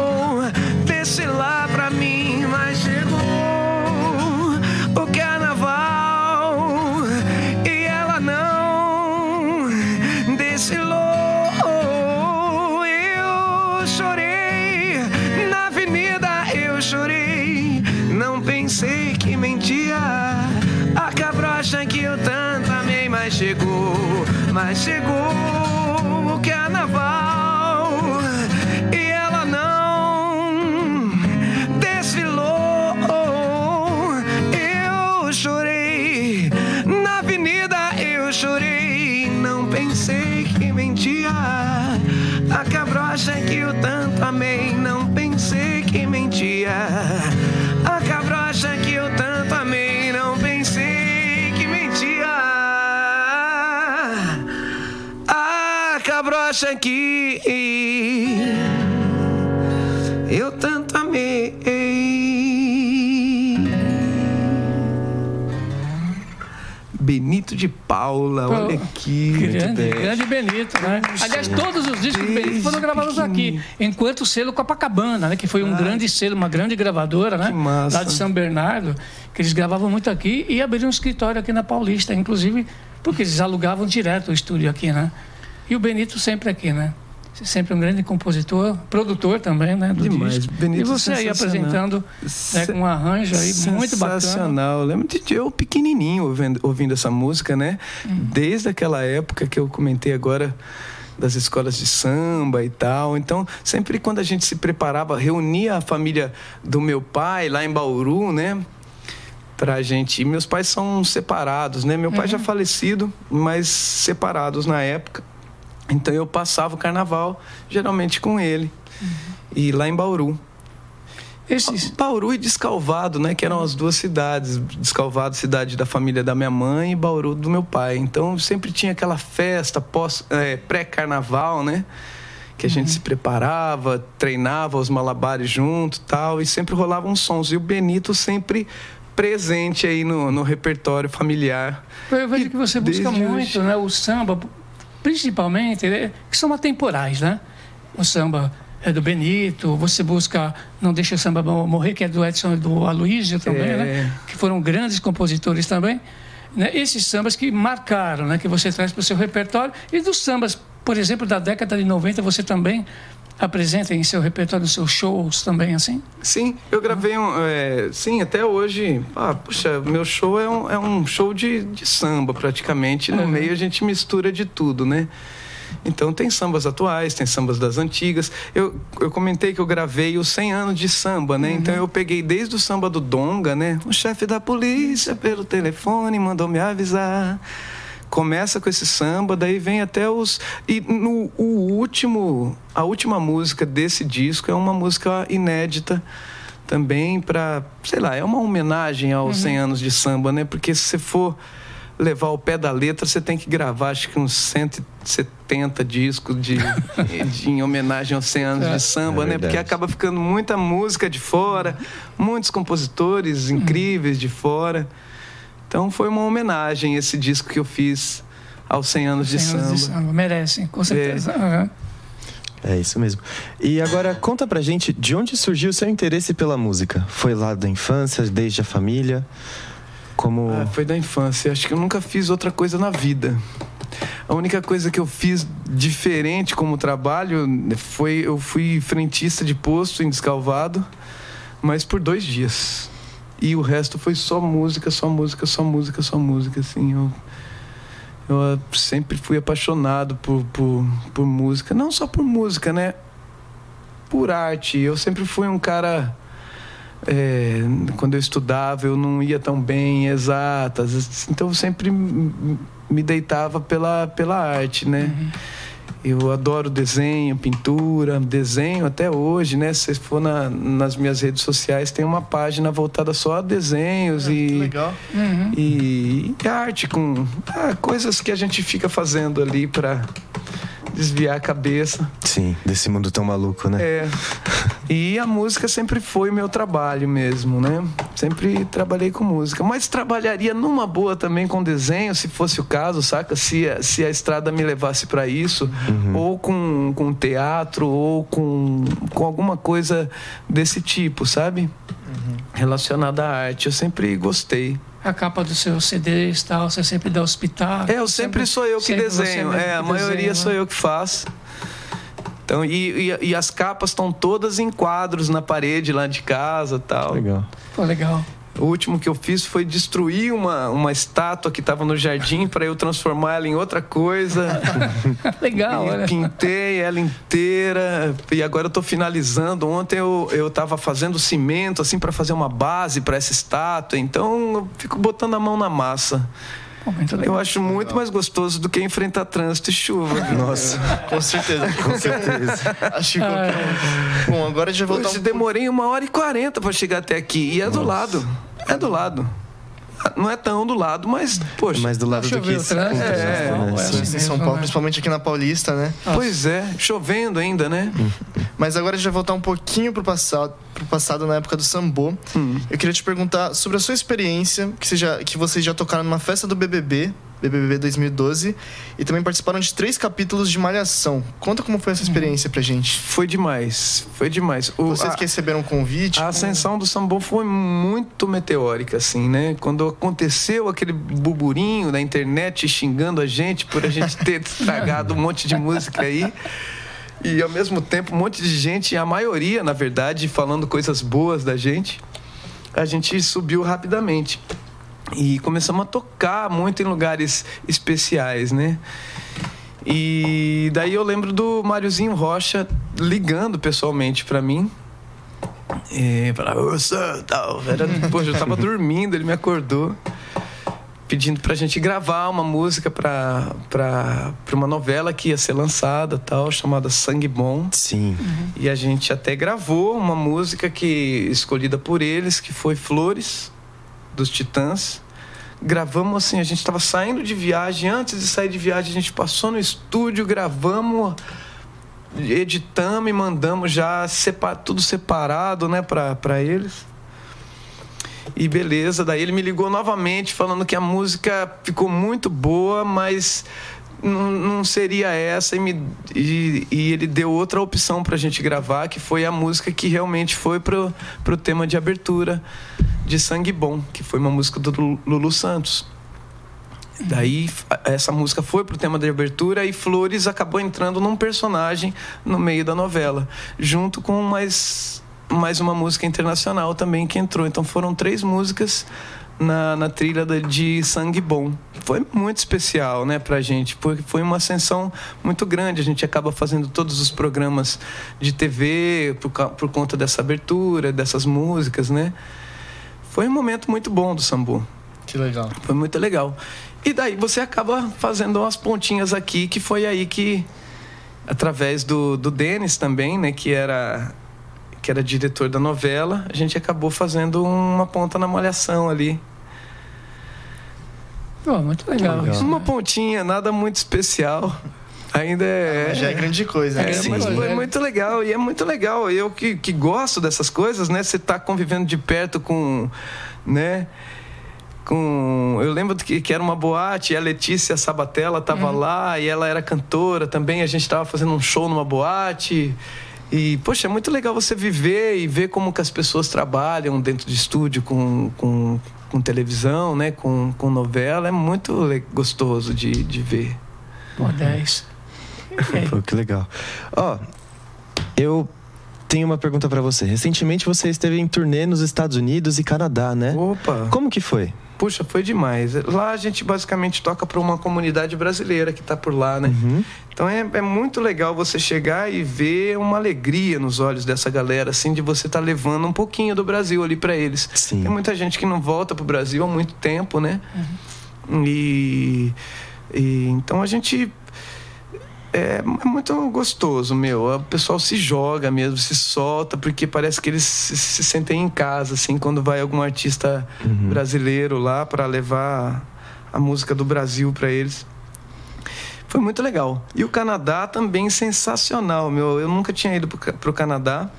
chegou que eu tanto amei. Benito de Paula, Pô, olha aqui. Grande, grande Benito, né? Aliás, todos os discos do Benito foram gravados aqui, enquanto o selo Copacabana, né? Que foi um grande selo, uma grande gravadora, né? Massa. Lá de São Bernardo, que eles gravavam muito aqui e abriram um escritório aqui na Paulista, inclusive porque eles alugavam direto o estúdio aqui, né? E o Benito sempre aqui, né? Sempre um grande compositor, produtor também, né? Do Demais. disco. Benito e você aí apresentando né, com um arranjo aí muito bacana. Sensacional. Lembro de eu pequenininho ouvindo, ouvindo essa música, né? Hum. Desde aquela época que eu comentei agora das escolas de samba e tal. Então, sempre quando a gente se preparava, reunia a família do meu pai lá em Bauru, né? Pra gente. E meus pais são separados, né? Meu pai Uhum. já falecido, mas separados na época. Então eu passava o carnaval geralmente com ele. Uhum. E lá em Bauru. Esses, Bauru e Descalvado, né? Que eram as duas cidades. Descalvado, cidade da família da minha mãe, e Bauru do meu pai. Então sempre tinha aquela festa pós, é, pré-carnaval, né? Que a gente se preparava, treinava os malabares junto tal, e sempre rolavam sons. E o Benito sempre presente aí no, no repertório familiar. Eu vejo que você busca muito, hoje- né? O samba, principalmente, né, que são atemporais, né? O samba é do Benito, você busca Não Deixa o Samba Morrer, que é do Edson e do Aloysio também, É. né? Que foram grandes compositores também. Né? Esses sambas que marcaram, né? Que você traz para o seu repertório. E dos sambas, por exemplo, da década de 90, você também apresenta em seu repertório, seus shows também, assim? Sim, eu gravei um. é, sim, até hoje. Ah, puxa, meu show é um, é um show de, de samba, praticamente. No Uhum. meio a gente mistura de tudo, né? Então tem sambas atuais, tem sambas das antigas. Eu, eu comentei que eu gravei os 100 anos de samba, né? Então eu peguei desde o samba do Donga, né? O chefe da polícia pelo telefone mandou me avisar. Começa com esse samba, daí vem até os. E no o último, a última música desse disco é uma música inédita também para, sei lá, é uma homenagem aos 100 anos de samba, né? Porque se você for levar o pé da letra, você tem que gravar acho que uns 170 discos de, de em homenagem aos 100 anos É. de samba, É né? Porque acaba ficando muita música de fora, muitos compositores incríveis de fora. Então foi uma homenagem esse disco que eu fiz aos 100 anos de 100 samba. anos de samba. Merecem, com certeza. Aham. É isso mesmo. E agora conta pra gente de onde surgiu o seu interesse pela música? Foi lá da infância, desde a família? Como. Ah, foi da infância. Acho que eu nunca fiz outra coisa na vida. A única coisa que eu fiz diferente como trabalho foi eu fui frentista de posto em Descalvado, mas por dois dias. E o resto foi só música, só música, só música, só música. Assim, eu, eu ah, sempre fui apaixonado por, por, por música. Não só por música, né? Por arte. Eu sempre fui um cara é, quando eu estudava, eu não ia tão bem em exatas, então eu sempre me deitava pela, pela arte, né? Eu adoro desenho, pintura, desenho até hoje, né? Se for na, nas minhas redes sociais, tem uma página voltada só a desenhos Que e, legal. e, e arte com ah, coisas que a gente fica fazendo ali para desviar a cabeça. Sim, desse mundo tão maluco, né? É. E a música sempre foi meu trabalho mesmo, né? Sempre trabalhei com música. Mas trabalharia numa boa também com desenho, se fosse o caso, saca? Se, a- se a estrada me levasse para isso. Ou com, com teatro, ou com, com alguma coisa desse tipo, sabe? Relacionada à arte. Eu sempre gostei. A capa do seu CD e tal, você sempre dá hospital. É, eu sempre sou eu que sempre desenho. É, a maioria desenha, sou né? eu que faço. Então, e, e, e as capas estão todas em quadros na parede lá de casa tal. Legal. Pô, legal. O último que eu fiz foi destruir uma, uma estátua que estava no jardim para eu transformar ela em outra coisa. Legal, E olha. pintei ela inteira e agora eu tô finalizando. Ontem eu, eu tava fazendo cimento assim para fazer uma base para essa estátua. Então eu fico botando a mão na massa. Pô, muito legal. Eu acho muito mais gostoso do que enfrentar trânsito e chuva. Nossa, Com certeza. Com certeza. Acho que qualquer um. Bom, agora a gente vai voltar Hoje um demorei uma hora e quarenta para chegar até aqui. E é do lado. É do lado. Não é tão do lado, mas, poxa. mais do lado do Choveu que o trânsito, com trânsito, é, né? é, Sim. pouquinho em São Paulo, principalmente aqui na Paulista, né? Pois é, chovendo ainda, né? Mas agora a gente vai voltar um pouquinho pro passado, pro passado na época do sambô. Eu queria te perguntar sobre a sua experiência, que, você já, que vocês já tocaram numa festa do BBB, BBB 2012, e também participaram de três capítulos de Malhação. Conta como foi essa experiência pra gente. Foi demais. Foi demais. O- Vocês a- que receberam um convite. A ascensão do sambô foi muito meteórica, assim, né? Quando aconteceu aquele burburinho da internet xingando a gente por a gente ter estragado um monte de música aí. E ao mesmo tempo, um monte de gente, a maioria, na verdade, falando coisas boas da gente, a gente subiu rapidamente. E começamos a tocar muito em lugares especiais, né? E daí eu lembro do Máriozinho Rocha ligando pessoalmente pra mim. E falava, ô Sam, tal. Era, poxa, eu tava dormindo, ele me acordou. Pedindo pra gente gravar uma música pra, pra, pra uma novela que ia ser lançada, tal, chamada Sangue Bom. Sim. E a gente até gravou uma música que escolhida por eles, que foi Flores, dos Titãs. Gravamos assim, a gente estava saindo de viagem, antes de sair de viagem, a gente passou no estúdio, gravamos, editamos e mandamos já sepa- tudo separado, né, para eles. E beleza, daí ele me ligou novamente falando que a música ficou muito boa, mas não, não seria essa. E, me- e- e ele deu outra opção pra gente gravar, que foi a música que realmente foi pro, pro tema de abertura de Sangue Bom, que foi uma música do Lu- Lulu Santos. Daí a- essa música foi pro tema de abertura e Flores acabou entrando num personagem no meio da novela, junto com mais, mais uma música internacional também que entrou. Então foram três músicas na, na trilha de Sangue Bom. Foi muito especial, né, pra gente, porque foi uma ascensão muito grande. A gente acaba fazendo todos os programas de TV por, por conta dessa abertura, dessas músicas, né? Foi um momento muito bom do Sambu. Que legal. Foi muito legal. E daí você acaba fazendo umas pontinhas aqui, que foi aí que, através do, do Denis também, né, que era, que era diretor da novela, a gente acabou fazendo uma ponta na malhação ali. Pô, muito legal. Legal. isso, Uma né? pontinha, nada muito especial. Ainda é. Mas já é grande coisa, né? É, Sim. mas foi É. muito legal, e é muito legal. Eu que, que gosto dessas coisas, né? Você tá convivendo de perto com, né? Com, eu lembro que, que era uma boate, e a Letícia Sabatella tava lá, e ela era cantora também, a gente tava fazendo um show numa boate. E, poxa, é muito legal você viver e ver como que as pessoas trabalham dentro de estúdio com, com, com televisão, né? Com, com novela. É muito gostoso de, de ver. Pô, 10. Pô, que legal. Ó, eu tenho uma pergunta pra você. Recentemente você esteve em turnê nos Estados Unidos e Canadá, né? Opa! Como que foi? Puxa, foi demais. Lá a gente basicamente toca para uma comunidade brasileira que está por lá, né? Então é, é muito legal você chegar e ver uma alegria nos olhos dessa galera, assim, de você estar levando um pouquinho do Brasil ali para eles. Sim. Tem muita gente que não volta pro Brasil há muito tempo, né? E, e então a gente é, é muito gostoso, meu. O pessoal se joga mesmo, se solta, porque parece que eles se, se sentem em casa, assim, quando vai algum artista brasileiro lá para levar a música do Brasil para eles. Foi muito legal. E o Canadá também sensacional, meu. Eu nunca tinha ido para o Canadá.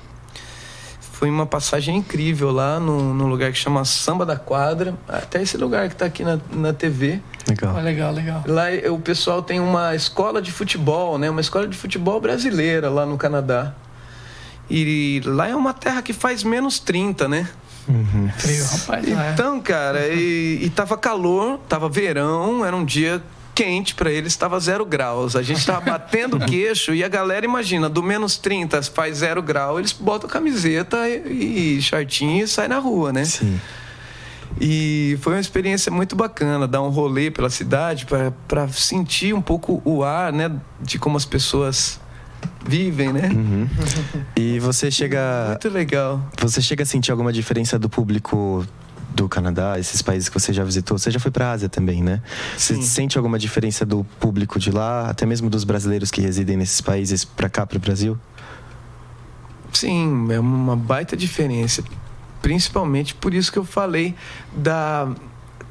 Foi uma passagem incrível lá no, num lugar que chama Samba da Quadra. Até esse lugar que está aqui na, na TV. Legal. Pô, legal, legal. Lá eh, o pessoal tem uma escola de futebol, né? Uma escola de futebol brasileira lá no Canadá. E lá é uma terra que faz menos 30, né? Frio, rapaz. lá é. Então, cara, e, e tava calor, tava verão, era um dia quente para eles, tava zero graus. A gente tava batendo o queixo e a galera, imagina, do menos 30 faz zero grau, eles botam camiseta e, e shortinho e saem na rua, né? Sim. E foi uma experiência muito bacana, dar um rolê pela cidade para sentir um pouco o ar, né, de como as pessoas vivem, né? Uhum. E você chega. Muito legal. Você chega a sentir alguma diferença do público do Canadá, esses países que você já visitou? Você já foi para a Ásia também, né? Você Sim. sente alguma diferença do público de lá, até mesmo dos brasileiros que residem nesses países para cá, para o Brasil? Sim, é uma baita diferença. Principalmente por isso que eu falei da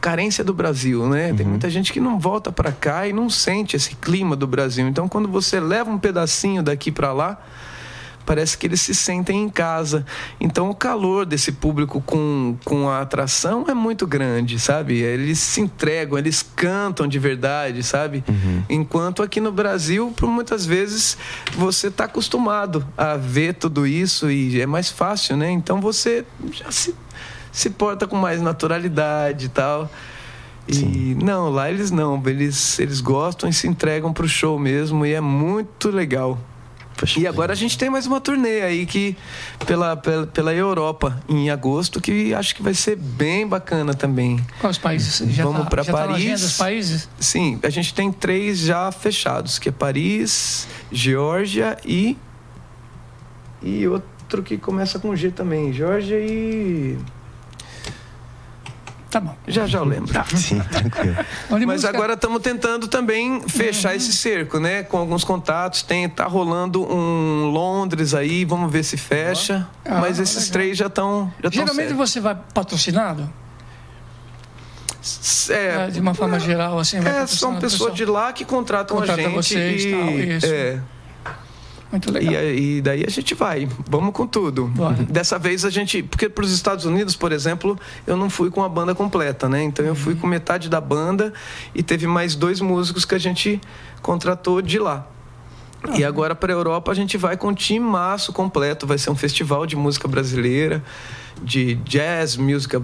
carência do Brasil, né? Tem muita gente que não volta para cá e não sente esse clima do Brasil. Então, quando você leva um pedacinho daqui para lá, parece que eles se sentem em casa. Então, o calor desse público com, com a atração é muito grande, sabe? Eles se entregam, eles cantam de verdade, sabe? Enquanto aqui no Brasil, por muitas vezes, você está acostumado a ver tudo isso e é mais fácil, né? Então, você já se, se porta com mais naturalidade e tal. E não, lá eles não, eles, eles gostam e se entregam pro show mesmo e é muito legal. Poxa, E agora a gente tem mais uma turnê aí que pela, pela, pela Europa em agosto que acho que vai ser bem bacana também. Quais países? Já Vamos tá, pra já tá Paris. dos países? Sim, a gente tem três já fechados, que é Paris, Geórgia e e outro que começa com G também, Geórgia e Tá bom. já já eu lembro. Sim, tranquilo. Mas agora estamos tentando também fechar Uhum. esse cerco, né? Com alguns contatos. Tem, tá rolando um Londres aí, vamos ver se fecha. Ah, Mas esses legal. três já estão. Já tão Geralmente você vai patrocinado? É, É, de uma forma geral, assim, vai é, são pessoas pessoa. de lá que contratam Contrata a gente. vocês, e, tal, isso. É, Muito legal. e, e daí a gente vai, vamos com tudo. Bora. Dessa vez a gente. Porque para os Estados Unidos, por exemplo, eu não fui com a banda completa, né? Então eu fui com metade da banda e teve mais dois músicos que a gente contratou de lá. E agora para a Europa a gente vai com um timaço completo. Vai ser um festival de música brasileira, de jazz, música,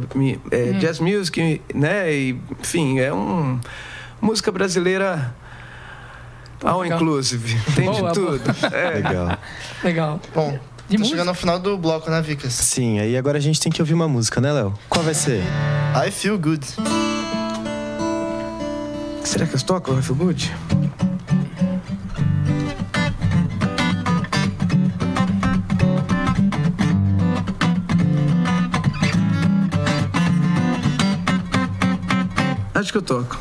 é, Hum. jazz music, né? E, enfim, é um música brasileira all legal. inclusive. Tem Boa, de boa. tudo. É. Legal. Legal. Bom, De tá música? chegando ao final do bloco, né, Vicas? Sim, aí agora a gente tem que ouvir uma música, né, Léo? Qual vai ser? I Feel Good. Será que eu toco o Feel Good? Acho que eu toco.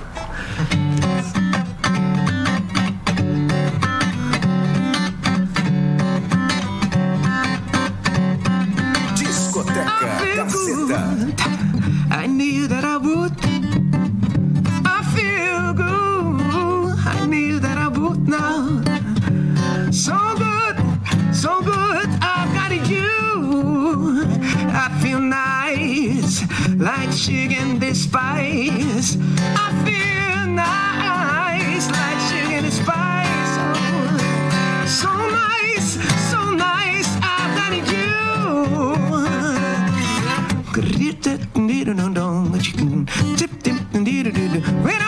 Nice, like sugar spice. I feel nice, like sugar and spice. Oh, so nice, so nice. I've got you. When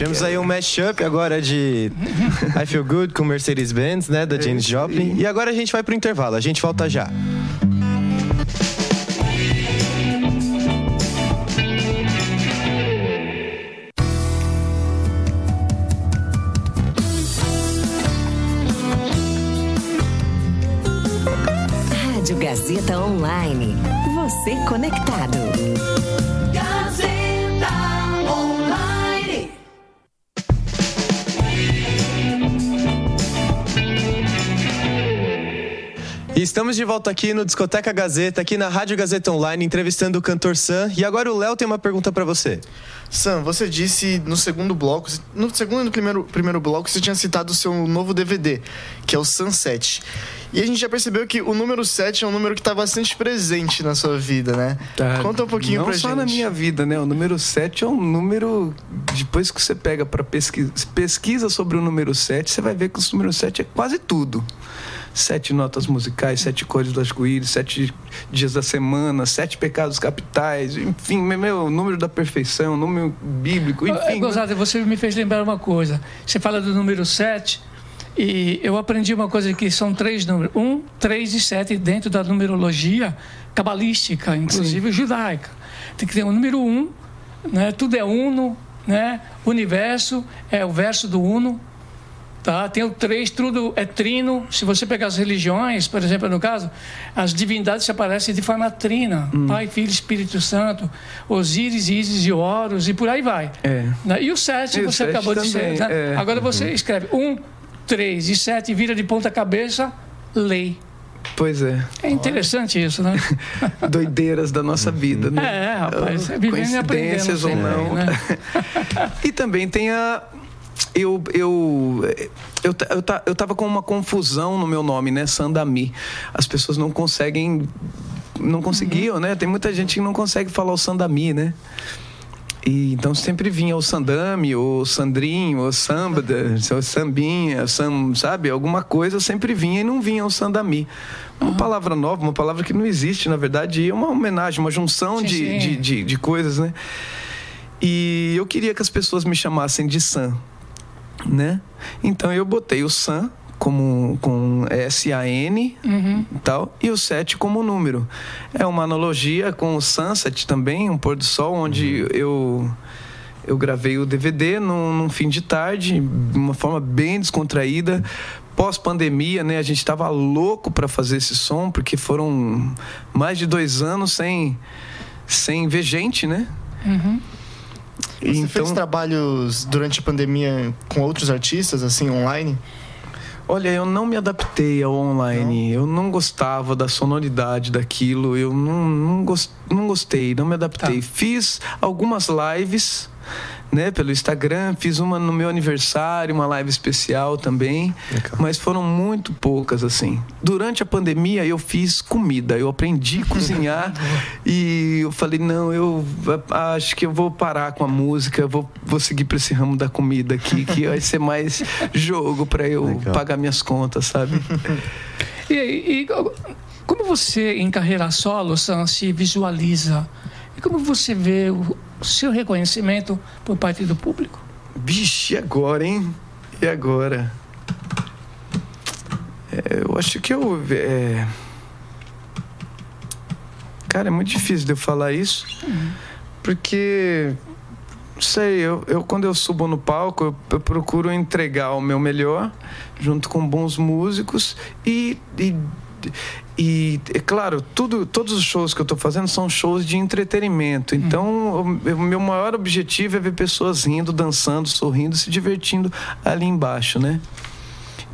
tivemos aí um mashup agora de I Feel Good com Mercedes-Benz, né, da James Joplin. E agora a gente vai pro intervalo, a gente volta já. Rádio Gazeta Online. Você conectado. E estamos de volta aqui no Discoteca Gazeta, aqui na Rádio Gazeta Online, entrevistando o cantor Sam. E agora o Léo tem uma pergunta pra você. Sam, você disse no segundo bloco, no segundo e no primeiro, primeiro bloco, você tinha citado o seu novo DVD, que é o Sunset. E a gente já percebeu que o número 7 é um número que está bastante presente na sua vida, né? Conta um pouquinho Não pra só gente. na minha vida, né? O número 7 é um número. Depois que você pega para pesquisa, pesquisa sobre o número 7, você vai ver que o número 7 é quase tudo. Sete notas musicais, sete cores do arco-íris, sete dias da semana, sete pecados capitais, enfim, meu, o número da perfeição, o número bíblico, enfim. Gozada, você me fez lembrar uma coisa. Você fala do número 7 e eu aprendi uma coisa que são três números. Um, três e sete dentro da numerologia cabalística, inclusive judaica. Tem que ter um número um, né? tudo é uno, né? universo é o verso do uno. Tá? Tem o três, tudo é trino. Se você pegar as religiões, por exemplo, no caso, as divindades se aparecem de forma trina: Pai, Filho, Espírito Santo, Osíris, Ísis e Horus, e por aí vai. É. Né? E o 7 E o você sete acabou de também, dizer. Né? é. Agora você escreve 1, 3 e 7, vira de ponta cabeça, lei. Pois é. É interessante isso, né? Doideiras da nossa vida, né? É, rapaz, aprendendo Coincidências ou não. né? e também tem a. Eu, eu, eu, eu, eu tava com uma confusão no meu nome, né? Sandami. As pessoas não conseguem. Não conseguiam, né? Tem muita gente que não consegue falar o Sandami, né? E então sempre vinha o Sandame, o Sandrinho, o Sambada, o Sambinha, Sam, sabe? Alguma coisa sempre vinha e não vinha o Sandami. Uma palavra nova, uma palavra que não existe, na verdade, e é uma homenagem, uma junção de, de, de, de coisas, né? E eu queria que as pessoas me chamassem de Sam, né? Então eu botei o Sam como com S-A-N e tal, e o 7 como número. É uma analogia com o Sunset também, um pôr do sol, onde eu eu gravei o DVD num, num fim de tarde, de uma forma bem descontraída. Pós-pandemia, né? A gente estava louco para fazer esse som, porque foram mais de dois anos sem, sem ver gente, né? Você fez trabalhos durante a pandemia com outros artistas, assim, online? Olha, eu não me adaptei ao online. Eu não gostava da sonoridade daquilo. Eu não, não, gos- não gostei, não me adaptei. Tá. Fiz algumas lives, né, pelo Instagram. Fiz uma no meu aniversário, uma live especial também. Legal. Mas foram muito poucas, assim. Durante a pandemia, eu fiz comida. Eu aprendi a cozinhar. e eu falei, não, eu acho que eu vou parar com a música. Vou, vou seguir para esse ramo da comida aqui, que vai ser mais jogo para eu Legal. pagar minhas contas, sabe? E, e como você, em carreira solo, Sam, se visualiza? E como você vê o seu reconhecimento por parte do público? Vixe, e agora, hein? E agora? É, eu acho que eu. é, Cara, é muito difícil de eu falar isso, porque. Sei, eu, eu quando eu subo no palco, eu, eu procuro entregar o meu melhor, junto com bons músicos e. e e, é claro, tudo, todos os shows que eu estou fazendo são shows de entretenimento. Então, o, o meu maior objetivo é ver pessoas rindo, dançando, sorrindo, se divertindo ali embaixo, né?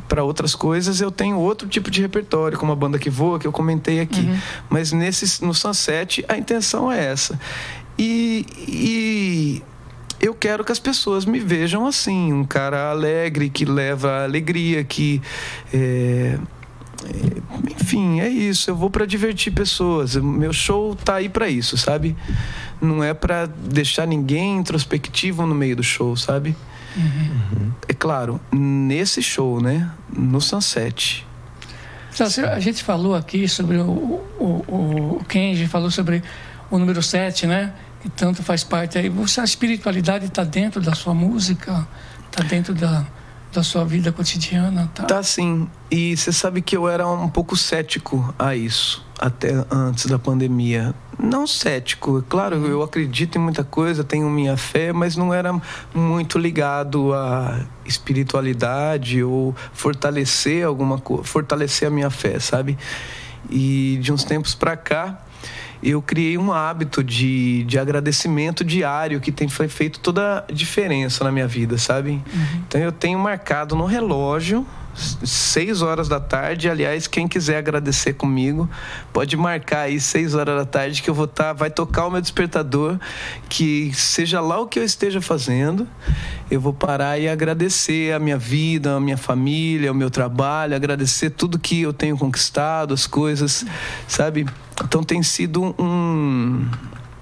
Para outras coisas eu tenho outro tipo de repertório, como a banda que voa, que eu comentei aqui. Mas nesse, no Sunset a intenção é essa. E, e eu quero que as pessoas me vejam assim, um cara alegre, que leva alegria, que. é, enfim, é isso. Eu vou para divertir pessoas. Meu show tá aí para isso, sabe? Não é para deixar ninguém introspectivo no meio do show, sabe? É claro, nesse show, né? No Sunset. Então, se a gente falou aqui sobre o, o, o, o Kenji, falou sobre o número 7, né? Que tanto faz parte aí. Você, a espiritualidade está dentro da sua música? Está dentro da, da sua vida cotidiana? Tá? Tá sim. E você sabe que eu era um pouco cético a isso, até antes da pandemia. Não cético, é claro, eu acredito em muita coisa, tenho minha fé, mas não era muito ligado à espiritualidade ou fortalecer alguma coisa, fortalecer a minha fé, sabe? E de uns tempos pra cá, eu criei um hábito de, de agradecimento diário que tem feito toda a diferença na minha vida, sabe? Então eu tenho marcado no relógio seis horas da tarde. Aliás, quem quiser agradecer comigo, pode marcar aí seis horas da tarde que eu vou estar, vai tocar o meu despertador, que seja lá o que eu esteja fazendo, eu vou parar e agradecer a minha vida, a minha família, o meu trabalho, agradecer tudo que eu tenho conquistado, as coisas, sabe? Então tem sido um,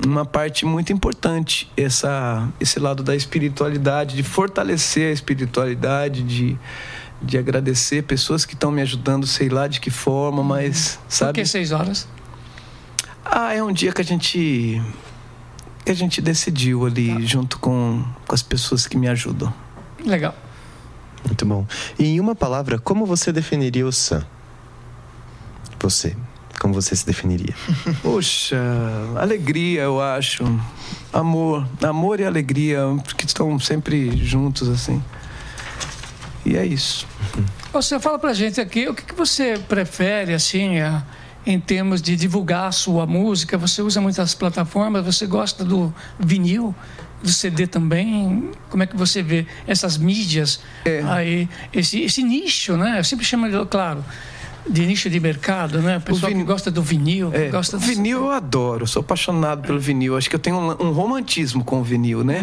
uma parte muito importante essa, esse lado da espiritualidade, de fortalecer a espiritualidade, de, de agradecer pessoas que estão me ajudando, sei lá de que forma, mas Por sabe? que seis horas? Ah, é um dia que a gente que a gente decidiu ali junto com, com as pessoas que me ajudam. Legal. Muito bom. E em uma palavra, como você definiria o Sam? Você. Como você se definiria? Poxa, alegria, eu acho. Amor, amor e alegria, porque estão sempre juntos assim. E é isso. Você fala pra gente aqui, o que, que você prefere, assim, a- em termos de divulgar a sua música? Você usa muitas plataformas, você gosta do vinil, do CD também? Como é que você vê essas mídias É. aí, esse, esse nicho, né? Eu sempre chamo, claro, de nicho de mercado, né? O pessoal vin- que gosta do vinil, É, gosta o do vinil eu adoro, sou apaixonado pelo vinil. Acho que eu tenho um, um romantismo com o vinil, né?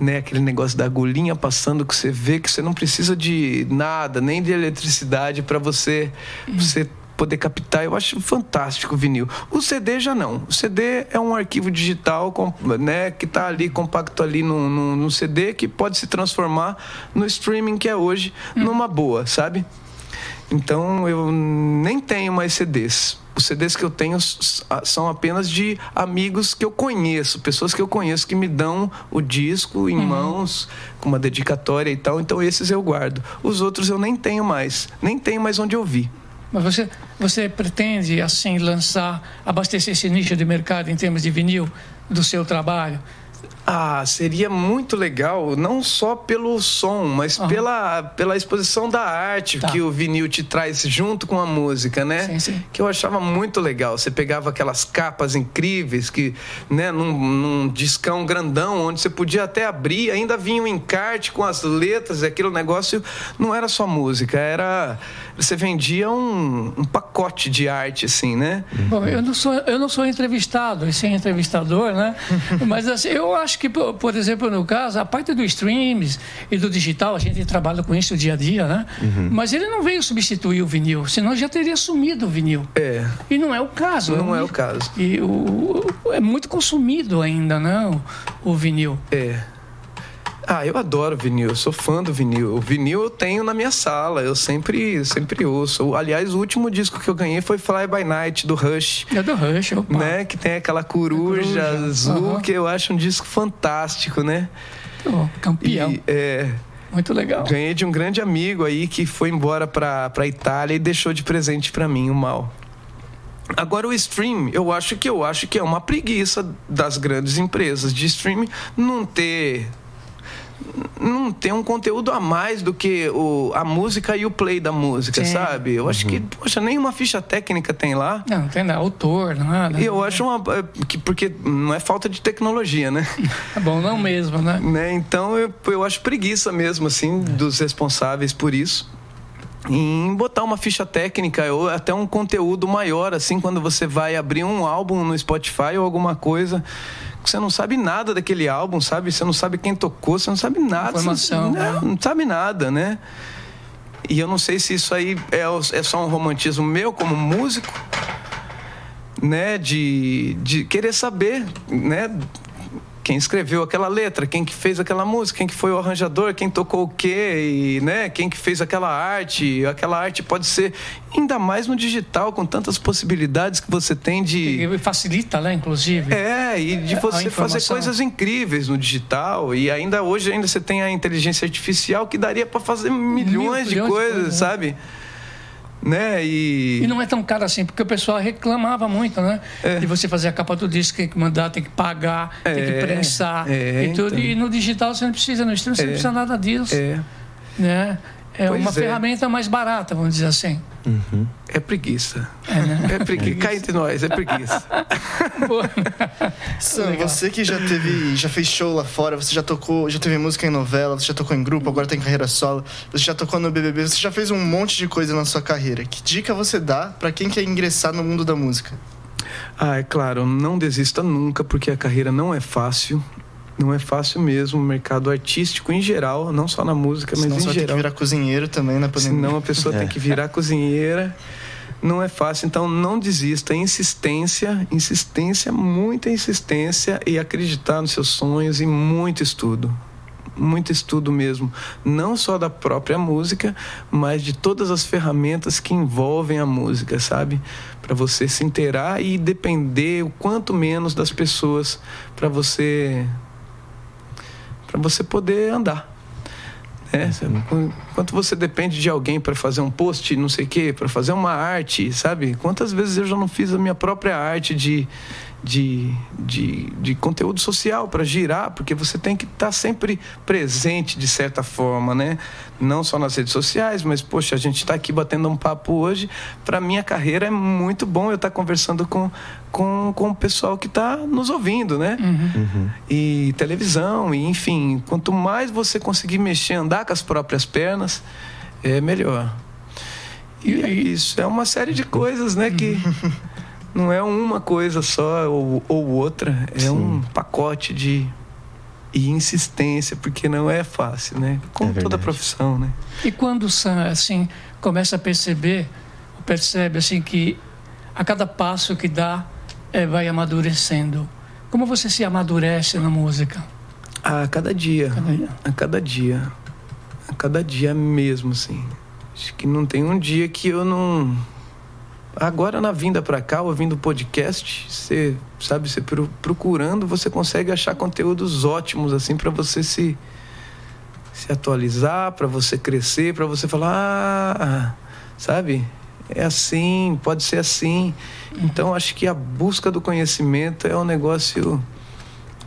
Né, aquele negócio da agulhinha passando que você vê que você não precisa de nada, nem de eletricidade para você, você poder captar. Eu acho fantástico o vinil. O CD já não. O CD é um arquivo digital, né, que está ali compacto ali no, no, no CD que pode se transformar no streaming que é hoje numa boa, sabe? Então eu nem tenho mais CDs. Os CDs que eu tenho são apenas de amigos que eu conheço, pessoas que eu conheço que me dão o disco em mãos, com uma dedicatória e tal. Então esses eu guardo. Os outros eu nem tenho mais, nem tenho mais onde ouvir. Mas você, você pretende, assim, lançar, abastecer esse nicho de mercado em termos de vinil do seu trabalho? Ah, seria muito legal, não só pelo som, mas pela, pela exposição da arte Tá. que o vinil te traz junto com a música, né? Sim, sim. Que eu achava muito legal. Você pegava aquelas capas incríveis que, né, num, num discão grandão, onde você podia até abrir, ainda vinha um encarte com as letras, e aquele negócio não era só música, era. Você vendia um, um pacote de arte, assim, né? Bom, eu não sou, eu não sou entrevistado, e sem entrevistador, né? Mas assim, eu acho que, por exemplo, no caso, a parte do streams e do digital, a gente trabalha com isso dia a dia, né? Mas ele não veio substituir o vinil, senão já teria sumido o vinil. É. E não é o caso. Não um- é o caso. E o, o- é muito consumido ainda, né? O, o vinil. É. Ah, eu adoro vinil, eu sou fã do vinil. O vinil eu tenho na minha sala, eu sempre, sempre ouço. Aliás, o último disco que eu ganhei foi Fly By Night, do Rush. É do Rush, opa. Né? Que tem aquela coruja, coruja, azul, aham. que eu acho um disco fantástico, né? Pô, campeão. E, é, Muito legal. ganhei de um grande amigo aí que foi embora pra, pra Itália e deixou de presente pra mim, o mal. Agora o stream, eu acho que eu acho que é uma preguiça das grandes empresas de streaming não ter não ter um conteúdo a mais do que o, a música e o play da música, Sim. sabe? Eu acho que, poxa, nenhuma ficha técnica tem lá. Não, não tem nada, autor, nada. E eu acho uma. é, Que, porque não é falta de tecnologia, né? É bom, não mesmo, né? né? Então eu, eu acho preguiça mesmo, assim, dos responsáveis por isso. Em botar uma ficha técnica ou até um conteúdo maior, assim, quando você vai abrir um álbum no Spotify ou alguma coisa. Você não sabe nada daquele álbum, sabe? Você não sabe quem tocou, você não sabe nada. Informação, você, não, né? não sabe nada, né? E eu não sei se isso aí é, é só um romantismo meu como músico, né? De, de querer saber, né? Quem escreveu aquela letra, quem que fez aquela música, quem que foi o arranjador, quem tocou o quê, e, né? Quem que fez aquela arte. Aquela arte pode ser ainda mais no digital, com tantas possibilidades que você tem de... E facilita, né, inclusive. É, e de você fazer coisas incríveis no digital. E ainda hoje ainda você tem a inteligência artificial que daria para fazer milhões, de milhões de coisas, coisas, né? Né? E, E não é tão caro assim, porque o pessoal reclamava muito, né? De você fazer a capa do disco, tem que mandar, tem que pagar, tem que É, prensar é, e tudo. então. E no digital você não precisa, no stream você não É, precisa nada disso. é, Né? É Pois uma é. ferramenta mais barata, vamos dizer assim. É preguiça. né? É, preguiça. Cá entre nós, é preguiça. Sam, você que já teve, já fez show lá fora, você já tocou, já teve música em novela, você já tocou em grupo, agora tem carreira solo, você já tocou no BBB, você já fez um monte de coisa na sua carreira. Que dica você dá pra quem quer ingressar no mundo da música? Ah, é claro, não desista nunca, porque a carreira não é fácil. Não é fácil mesmo. O mercado artístico em geral, não só na música, Senão mas em vai ter que geral. virar cozinheiro também na pandemia. Senão a pessoa tem que virar cozinheira. Não é fácil, então não desista. Insistência, insistência, muita insistência e acreditar nos seus sonhos e muito estudo. Muito estudo mesmo. Não só da própria música, mas de todas as ferramentas que envolvem a música, sabe? Para você se inteirar e depender o quanto menos das pessoas para você para você poder andar. É? Quanto você depende de alguém para fazer um post, não sei o quê, para fazer uma arte, sabe? Quantas vezes eu já não fiz a minha própria arte de, de, de, de conteúdo social para girar, porque você tem que estar sempre presente de certa forma, né? Não só nas redes sociais, mas, poxa, a gente está aqui batendo um papo hoje. Para minha carreira é muito bom eu estar conversando com, com, com o pessoal que está nos ouvindo, né? e televisão, e enfim, quanto mais você conseguir mexer, andar com as próprias pernas, é melhor. E é isso, é uma série de coisas, né, que não é uma coisa só ou, ou outra, é um pacote de e insistência, porque não é fácil, né? Como toda verdade. profissão, né? E quando o Sam, assim, começa a perceber, percebe, assim, que a cada passo que dá, eh, vai amadurecendo. Como você se amadurece na música? A cada dia. Cada dia. A cada dia. A cada dia mesmo, assim. Acho que não tem um dia que eu não. Agora na vinda pra cá, ouvindo podcast, você sabe, você pro- procurando, você consegue achar conteúdos ótimos assim para você se se atualizar, para você crescer, para você falar, ah, sabe? É assim, pode ser assim. Então acho que a busca do conhecimento é um negócio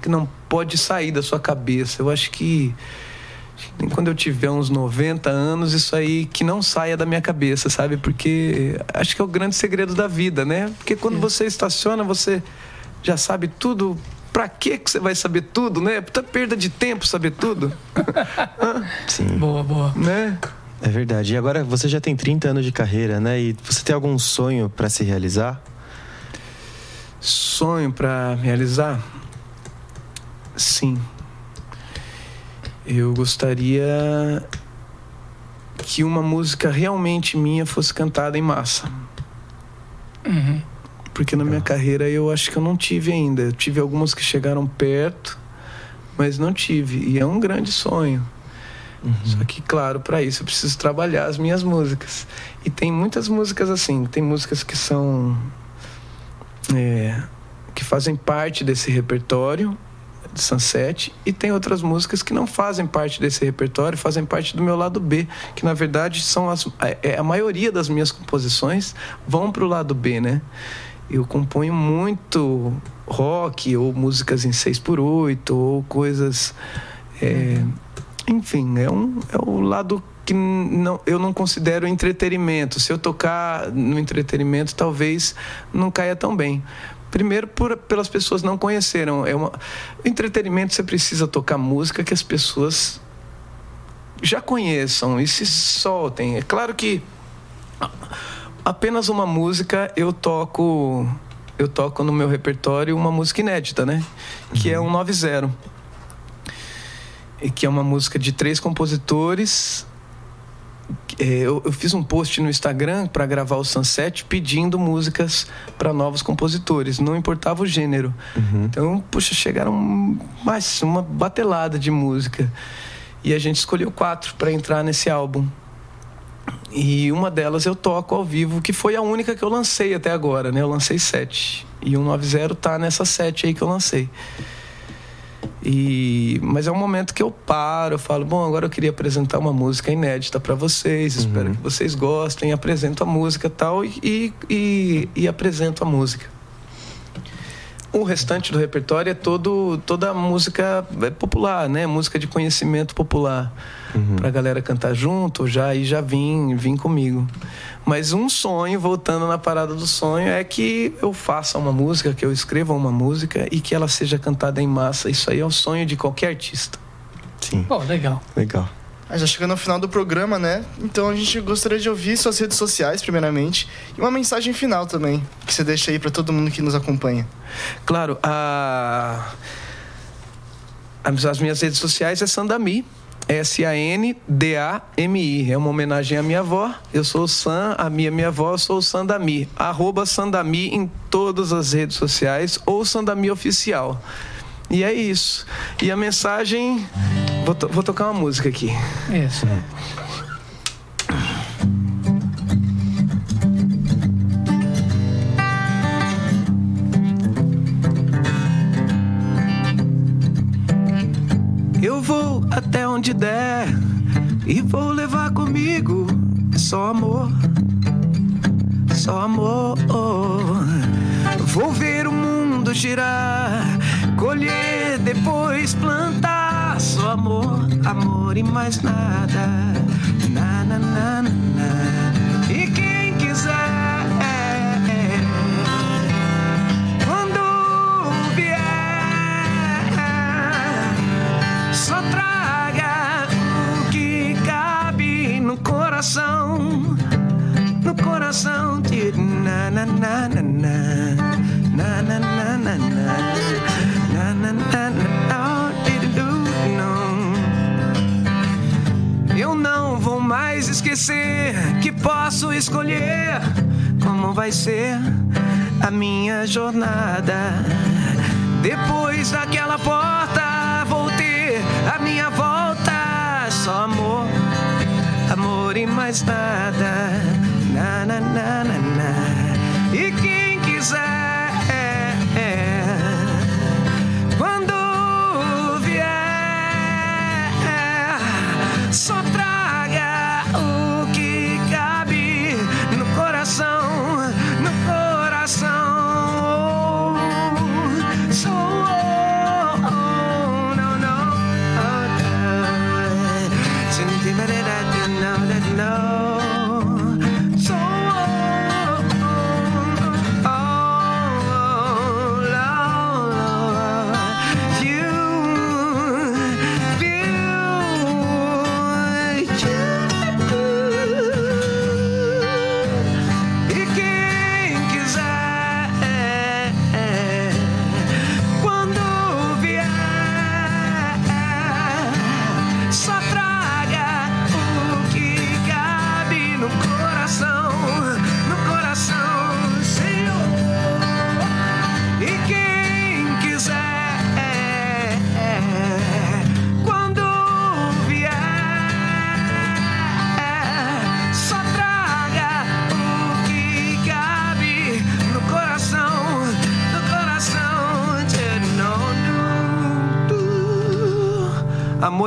que não pode sair da sua cabeça. Eu acho que nem quando eu tiver uns 90 anos, isso aí que não saia da minha cabeça, sabe? Porque acho que é o grande segredo da vida, né? Porque quando você estaciona, você já sabe tudo. Pra que que você vai saber tudo, né? Puta perda de tempo saber tudo, Sim. Boa, boa. né? É verdade. E agora você já tem 30 anos de carreira, né? E você tem algum sonho para se realizar? Sonho pra realizar? Sim. Eu gostaria que uma música realmente minha fosse cantada em massa. Porque na minha carreira eu acho que eu não tive ainda. Eu tive algumas que chegaram perto, mas não tive. E é um grande sonho. Só que, claro, para isso eu preciso trabalhar as minhas músicas. E tem muitas músicas assim. Tem músicas que são. é, que fazem parte desse repertório de Sunset e tem outras músicas que não fazem parte desse repertório, fazem parte do meu lado B, que na verdade são as é, a maioria das minhas composições vão pro lado B, né? Eu componho muito rock ou músicas em 6 por 8 ou coisas é, enfim, é, um, é o lado que não, eu não considero entretenimento. Se eu tocar no entretenimento, talvez não caia tão bem. Primeiro, por, pelas pessoas não conheceram. É uma, o entretenimento, você precisa tocar música que as pessoas já conheçam e se soltem. É claro que apenas uma música eu toco eu toco no meu repertório uma música inédita, né? Que é um 90 e que é uma música de três compositores. É, eu, eu fiz um post no Instagram para gravar o Sunset pedindo músicas para novos compositores, não importava o gênero. Então, puxa, chegaram mais uma batelada de música. E a gente escolheu quatro para entrar nesse álbum. E uma delas eu toco ao vivo, que foi a única que eu lancei até agora, né? Eu lancei sete. E o 90 tá nessa sete aí que eu lancei. E, mas é um momento que eu paro, eu falo, bom, agora eu queria apresentar uma música inédita para vocês, espero que vocês gostem, apresento a música tal e, e, e, apresento a música. O restante do repertório é todo, toda a música é, popular, né? Música de conhecimento popular. Pra galera cantar junto, já e já vim, vim comigo. Mas um sonho, voltando na parada do sonho, é que eu faça uma música, que eu escreva uma música e que ela seja cantada em massa. Isso aí é o sonho de qualquer artista. Sim. Pô, legal. Legal. Ah, já chegando ao final do programa, né? Então a gente gostaria de ouvir suas redes sociais, primeiramente, e uma mensagem final também, que você deixa aí pra todo mundo que nos acompanha. Claro, a... as as minhas redes sociais é Sandami. S-A-N-D-A-M-I. É uma homenagem à minha avó. Eu sou o Sam, a minha minha avó, eu sou o Sandami. Arroba Sandami em todas as redes sociais ou Sandami Oficial. E é isso. E a mensagem. Vou, to- vou tocar uma música aqui. Isso. Até onde der e vou levar comigo só amor, só amor. Vou ver o mundo girar, colher, depois plantar só amor, amor e mais nada. Na, na, na, na, na. Coração, no coração de na na na na na na na na na na na na na. Eu não vou mais esquecer que posso escolher como vai ser a minha jornada. Depois daquela porta, vou ter a minha volta. Só amor, amor e mais nada. Na, na, na, na, na. E quem quiser.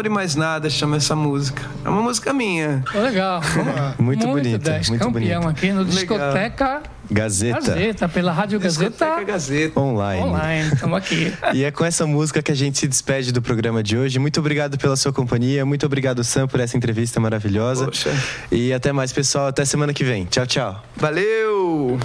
Amor e Mais Nada chama essa música. É uma música minha. Legal. Muito bonita, 10, muito campeão bonita. aqui no Legal. Discoteca Gazeta, Gazeta, pela Rádio Gazeta Discoteca Gazeta. online. online. Estamos aqui. E é com essa música que a gente se despede do programa de hoje. Muito obrigado pela sua companhia. Muito obrigado, Sam, por essa entrevista maravilhosa. Poxa. E até mais, pessoal. Até semana que vem. Tchau, tchau. Valeu!